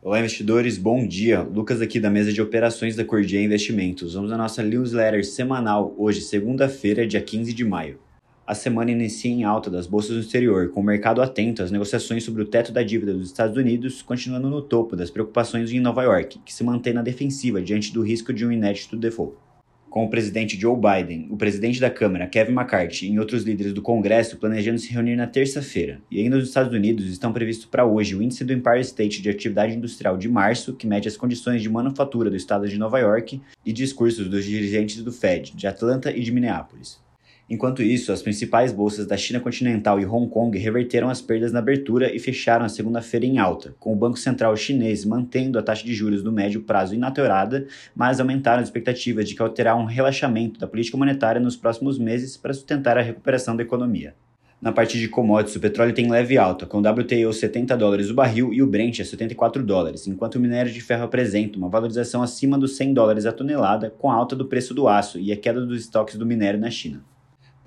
Olá, investidores, bom dia. Lucas aqui da mesa de operações da Cordia Investimentos. Vamos à nossa newsletter semanal, hoje, segunda-feira, dia 15 de maio. A semana inicia em alta das bolsas do exterior, com o mercado atento às negociações sobre o teto da dívida dos Estados Unidos, continuando no topo das preocupações em Nova York, que se mantém na defensiva diante do risco de um inédito default com o presidente Joe Biden, o presidente da Câmara, Kevin McCarthy, e outros líderes do Congresso planejando se reunir na terça-feira. E ainda nos Estados Unidos estão previstos para hoje o índice do Empire State de atividade industrial de março, que mede as condições de manufatura do estado de Nova York, e discursos dos dirigentes do Fed, de Atlanta e de Minneapolis. Enquanto isso, as principais bolsas da China continental e Hong Kong reverteram as perdas na abertura e fecharam a segunda-feira em alta, com o Banco Central chinês mantendo a taxa de juros no médio prazo inaterada, mas aumentaram as expectativas de que alterar um relaxamento da política monetária nos próximos meses para sustentar a recuperação da economia. Na parte de commodities, o petróleo tem leve alta, com o WTI 70 dólares o barril e o Brent a 74 dólares, enquanto o minério de ferro apresenta uma valorização acima dos 100 dólares a tonelada, com a alta do preço do aço e a queda dos estoques do minério na China.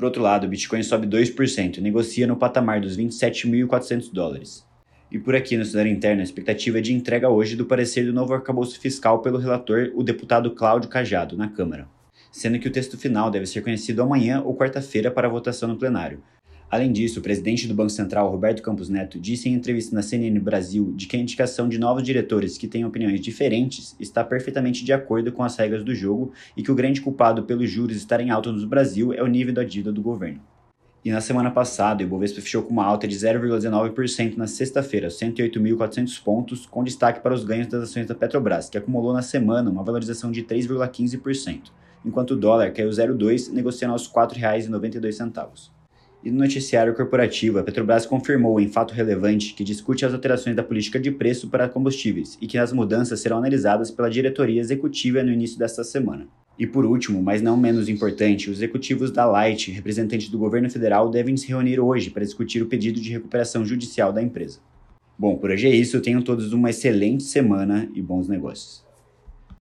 Por outro lado, o Bitcoin sobe 2% e negocia no patamar dos 27.400 dólares. E por aqui no cenário interno, a expectativa é de entrega hoje do parecer do novo arcabouço fiscal pelo relator, o deputado Cláudio Cajado, na Câmara, sendo que o texto final deve ser conhecido amanhã ou quarta-feira para votação no plenário. Além disso, o presidente do Banco Central, Roberto Campos Neto, disse em entrevista na CNN Brasil de que a indicação de novos diretores que têm opiniões diferentes está perfeitamente de acordo com as regras do jogo e que o grande culpado pelos juros estarem altos no Brasil é o nível da dívida do governo. E na semana passada, o Ibovespa fechou com uma alta de 0,19% na sexta-feira, 108.400 pontos, com destaque para os ganhos das ações da Petrobras, que acumulou na semana uma valorização de 3,15%, enquanto o dólar caiu 0,2, negociando aos R$ 4,92. E no noticiário corporativo, a Petrobras confirmou em fato relevante que discute as alterações da política de preço para combustíveis e que as mudanças serão analisadas pela diretoria executiva no início desta semana. E por último, mas não menos importante, os executivos da Light, representantes do governo federal, devem se reunir hoje para discutir o pedido de recuperação judicial da empresa. Bom, por hoje é isso. Tenham todos uma excelente semana e bons negócios.